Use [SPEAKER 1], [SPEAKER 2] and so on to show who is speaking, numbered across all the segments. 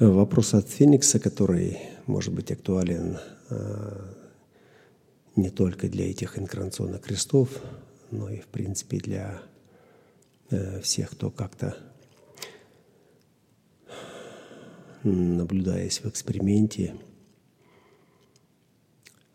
[SPEAKER 1] Вопрос от Феникса, который может быть актуален э, не только для этих инкарнационных крестов, но и, в принципе, для э, всех, кто как-то, наблюдаясь в эксперименте,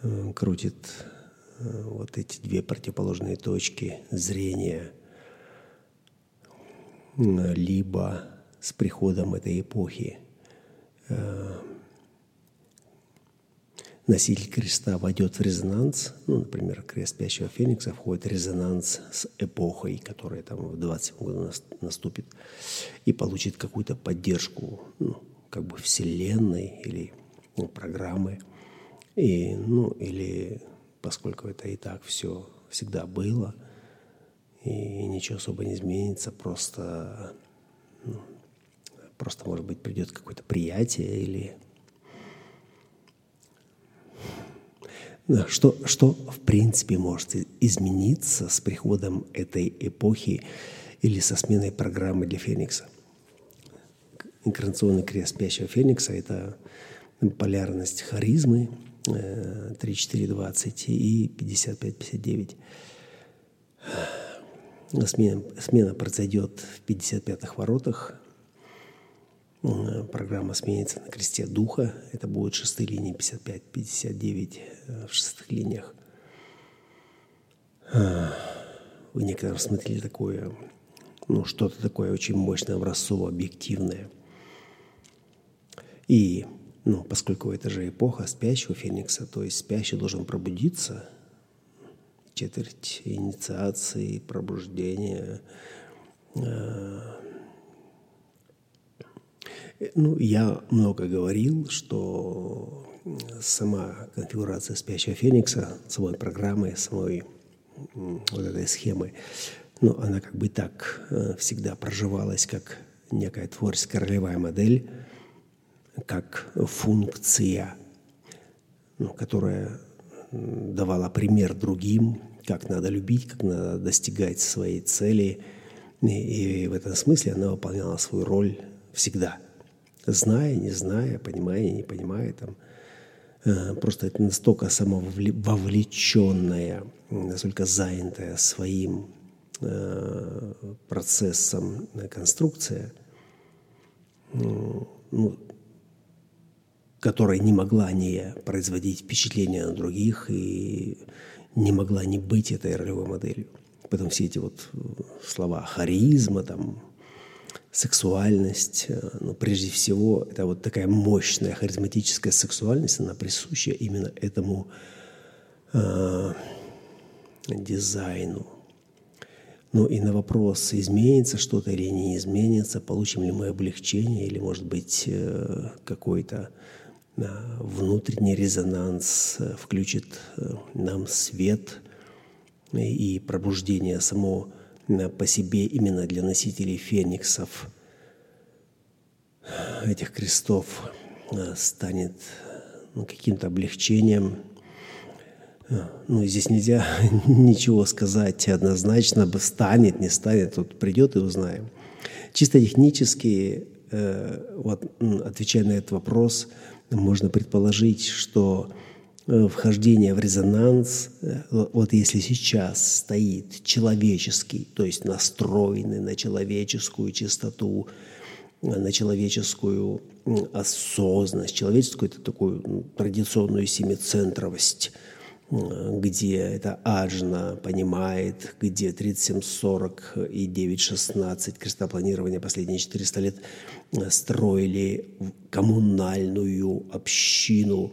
[SPEAKER 1] э, крутит вот эти две противоположные точки зрения, либо с приходом этой эпохи. э, носитель креста войдет в резонанс, ну, например, крест спящего феникса входит в резонанс с эпохой, которая там в 27 году наступит, и получит какую-то поддержку, ну, как бы вселенной или ну, программы, и, ну, или поскольку это и так все всегда было, и ничего особо не изменится, просто, ну, просто может быть, придет какое-то приятие или Что, что в принципе может измениться с приходом этой эпохи или со сменой программы для Феникса? Инкарнационный крест спящего Феникса – это полярность харизмы, 3420 и 5559. Смена, смена произойдет в 55-х воротах. Программа сменится на кресте духа. Это будут шестые линии 55, 59 э, в шестых линиях. Вы некоторые смотрели такое, ну, что-то такое очень мощное, образцово-объективное. И ну, поскольку это же эпоха спящего феникса, то есть спящий должен пробудиться, четверть инициации, пробуждения. Э, ну, я много говорил, что сама конфигурация спящего феникса, самой программы, самой вот этой схемы, ну, она как бы так э, всегда проживалась как некая творческая ролевая модель – как функция, ну, которая давала пример другим, как надо любить, как надо достигать своей цели. И, и в этом смысле она выполняла свою роль всегда. Зная, не зная, понимая, не понимая. Там, э, просто это настолько самововлеченная, настолько занятая своим э, процессом конструкция, ну, которая не могла не производить впечатление на других и не могла не быть этой ролевой моделью. Потом все эти вот э, слова харизма, там, сексуальность, э, но прежде всего это вот такая мощная харизматическая сексуальность, она присуща именно этому э, дизайну. Ну и на вопрос, изменится что-то или не изменится, получим ли мы облегчение или, может быть, э, какой-то внутренний резонанс э, включит э, нам свет и пробуждение само э, по себе именно для носителей фениксов этих крестов станет ну, каким-то облегчением. Ну, здесь нельзя ничего сказать однозначно, станет, не станет, тут придет и узнаем. Чисто технически, вот, отвечая на этот вопрос, можно предположить, что э, вхождение в резонанс, э, вот если сейчас стоит человеческий, то есть настроенный на человеческую чистоту, э, на человеческую осознанность, человеческую это такую традиционную семицентровость, где это Аджна понимает, где 3740 и 916 крестопланирования последние 400 лет строили коммунальную общину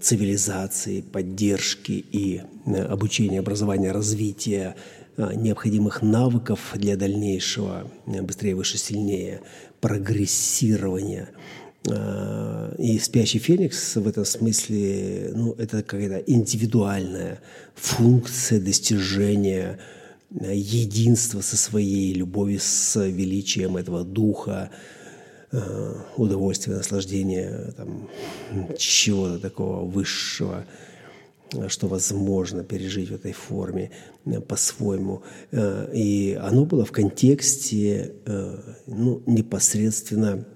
[SPEAKER 1] цивилизации, поддержки и обучения, образования, развития необходимых навыков для дальнейшего быстрее, выше, сильнее прогрессирования – и спящий феникс в этом смысле, ну, это какая-то индивидуальная функция достижения единства со своей любовью, с величием этого духа, а, удовольствия, наслаждения, там, чего-то такого высшего, что возможно пережить в этой форме по-своему. И оно было в контексте ну, непосредственно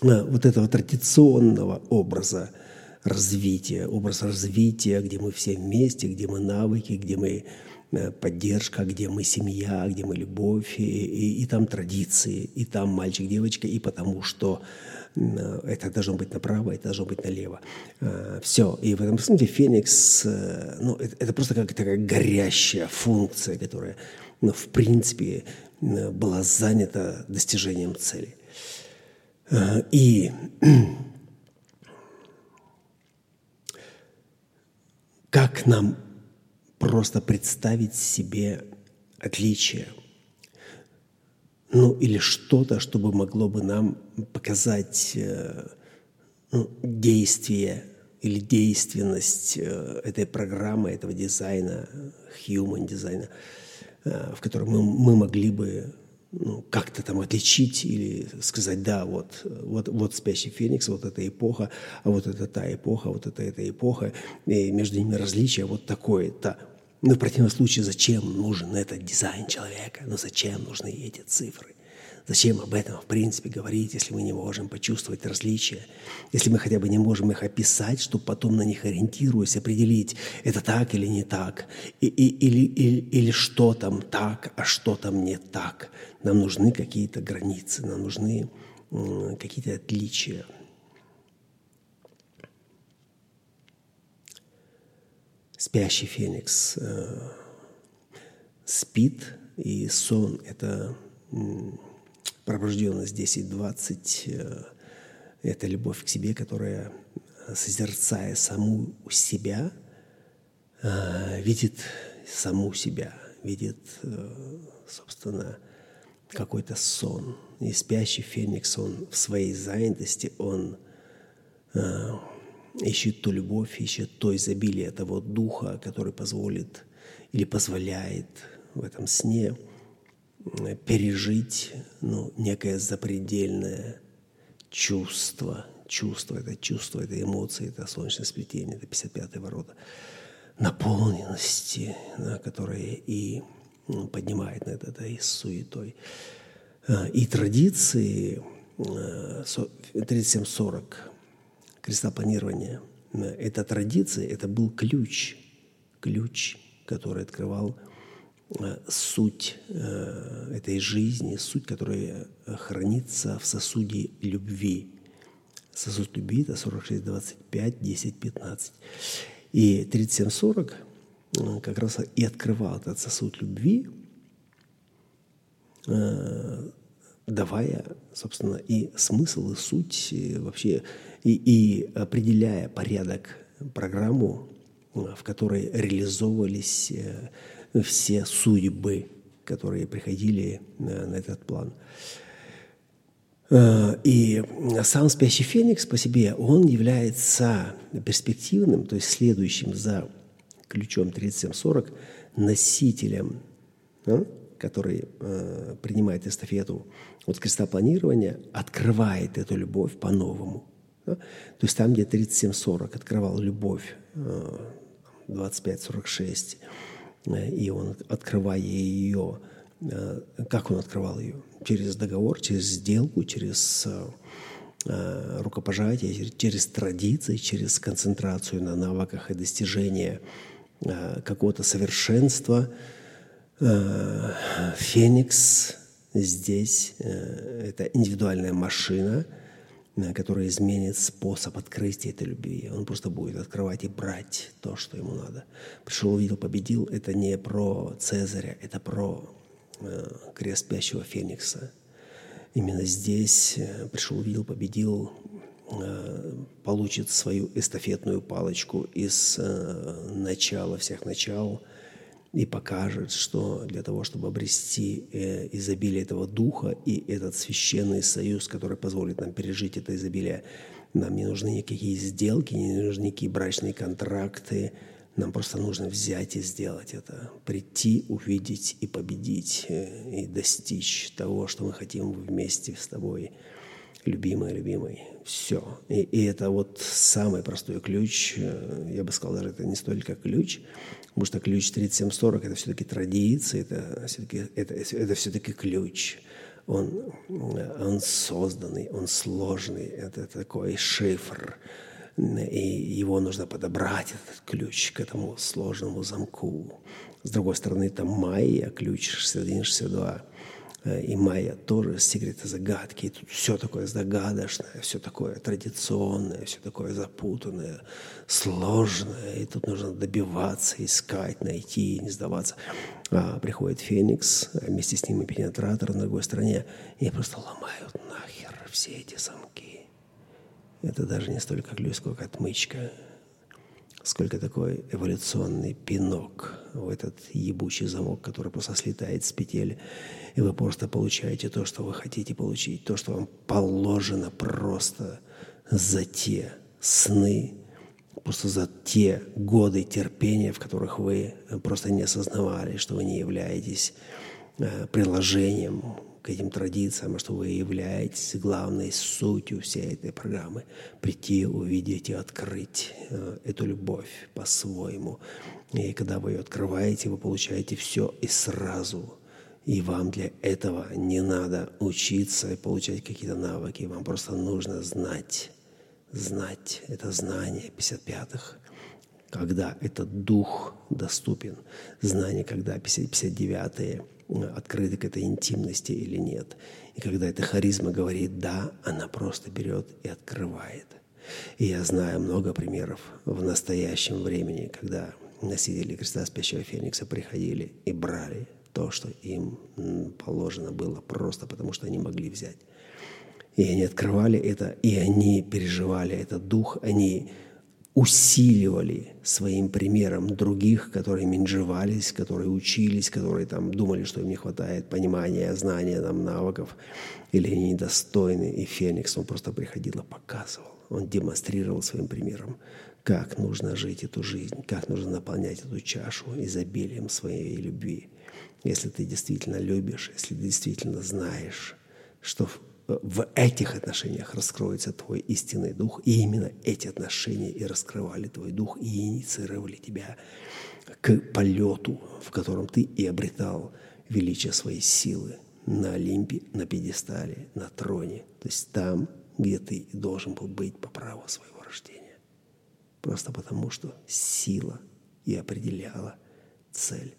[SPEAKER 1] вот этого традиционного образа развития, образ развития, где мы все вместе, где мы навыки, где мы Э, поддержка, где мы семья, где мы любовь, и, и, и там традиции, и там мальчик, девочка, и потому что э, это должно быть направо, это должно быть налево. Э, Все. И в этом смысле Феникс, ну, это, это просто как такая горящая функция, которая, ну, в принципе, была занята достижением цели. И как нам просто представить себе отличие. Ну, или что-то, чтобы могло бы нам показать э, ну, действие или действенность э, этой программы, этого дизайна, human дизайна, э, в котором мы, мы могли бы ну, как-то там отличить или сказать, да, вот, вот, вот спящий феникс, вот эта эпоха, а вот это та эпоха, вот это эта эпоха, и между ними различие вот такое-то. Но в противном случае зачем нужен этот дизайн человека? Ну зачем нужны эти цифры? Зачем об этом, в принципе, говорить, если мы не можем почувствовать различия? Если мы хотя бы не можем их описать, чтобы потом на них ориентируясь, определить, это так или не так, и, и, или, или, или что там так, а что там не так. Нам нужны какие-то границы, нам нужны какие-то отличия. Спящий феникс э, спит, и сон – это пробужденность 10-20, э, это любовь к себе, которая, созерцая саму себя, э, видит саму себя, видит, собственно, какой-то сон. И спящий феникс, он в своей занятости, он ищет ту любовь, ищет то изобилие того духа, который позволит или позволяет в этом сне пережить ну, некое запредельное чувство. Чувство, это чувство, это эмоции, это солнечное сплетение, это 55-е ворота наполненности, да, которые и ну, поднимает на это, да, и суетой. А, и традиции 37-40 э, креста планирования. Эта традиция, это был ключ, ключ, который открывал э, суть э, этой жизни, суть, которая хранится в сосуде любви. Сосуд любви – это 46, 25, 10, 15. И 37-40 э, как раз и открывал этот сосуд любви, давая, собственно, и смысл, и суть, и вообще, и, и определяя порядок, программу, в которой реализовывались э, все судьбы, которые приходили на, на этот план. Э, и сам спящий феникс по себе, он является перспективным, то есть следующим за ключом 3740 носителем да, который э, принимает эстафету от креста планирования, открывает эту любовь по-новому. Да? То есть там, где 37-40 открывал любовь э, 25-46, э, и он, открывая ее, э, как он открывал ее? Через договор, через сделку, через э, э рукопожатие, через традиции, через концентрацию на навыках и достижение э, какого-то совершенства – Феникс здесь э, – это индивидуальная машина, э, которая изменит способ открытия этой любви. Он просто будет открывать и брать то, что ему надо. Пришел, увидел, победил – это не про Цезаря, это про крест спящего Феникса. Именно здесь пришел, увидел, победил, получит свою эстафетную палочку из начала всех начал – и покажет, что для того, чтобы обрести э, изобилие этого духа и этот священный союз, который позволит нам пережить это изобилие, нам не нужны никакие сделки, не нужны никакие брачные контракты, нам просто нужно взять и сделать это, прийти, увидеть и победить, э, и достичь того, что мы хотим вместе с тобой, любимый, любимый. Все. И, и это вот самый простой ключ. Э, я бы сказал, даже это не столько ключ, Потому что ключ 3740 – это все-таки традиция, это все-таки, это, это все-таки ключ. он, он созданный, он сложный, это такой шифр, и его нужно подобрать, этот ключ к этому сложному замку. С другой стороны, там майя, ключ 6162. Э, и майя тоже секреты загадки. И тут все такое загадочное, все такое традиционное, все такое запутанное, сложное. И тут нужно добиваться, искать, найти, не сдаваться. А приходит Феникс, а вместе с ним и пенетратор на другой стороне, и просто ломают нахер все эти замки. Это даже не столько ключ, сколько отмычка сколько такой эволюционный пинок в этот ебучий замок, который просто слетает с петель, и вы просто получаете то, что вы хотите получить, то, что вам положено просто за те сны, просто за те годы терпения, в которых вы просто не осознавали, что вы не являетесь э, приложением к этим традициям, что вы являетесь главной сутью всей этой программы. Прийти, увидеть и открыть э, эту любовь по-своему. И когда вы ее открываете, вы получаете все и сразу. И вам для этого не надо учиться и получать какие-то навыки. Вам просто нужно знать. Знать. Это знание 55-х когда этот дух доступен, знание, когда 59-е открыты к этой интимности или нет. И когда эта харизма говорит «да», она просто берет и открывает. И я знаю много примеров в настоящем времени, когда носители креста спящего феникса приходили и брали то, что им положено было, просто потому что они могли взять. И они открывали это, и они переживали этот дух, они усиливали своим примером других, которые менжевались, которые учились, которые там думали, что им не хватает понимания, знания, там, навыков, или они недостойны. И Феникс, он просто приходил и показывал. Он демонстрировал своим примером, как нужно жить эту жизнь, как нужно наполнять эту чашу изобилием своей любви. Если ты действительно любишь, если ты действительно знаешь, что в этих отношениях раскроется твой истинный дух. И именно эти отношения и раскрывали твой дух и инициировали тебя к полету, в котором ты и обретал величие своей силы на Олимпе, на пьедестале, на троне. То есть там, где ты должен был быть по праву своего рождения. Просто потому, что сила и определяла цель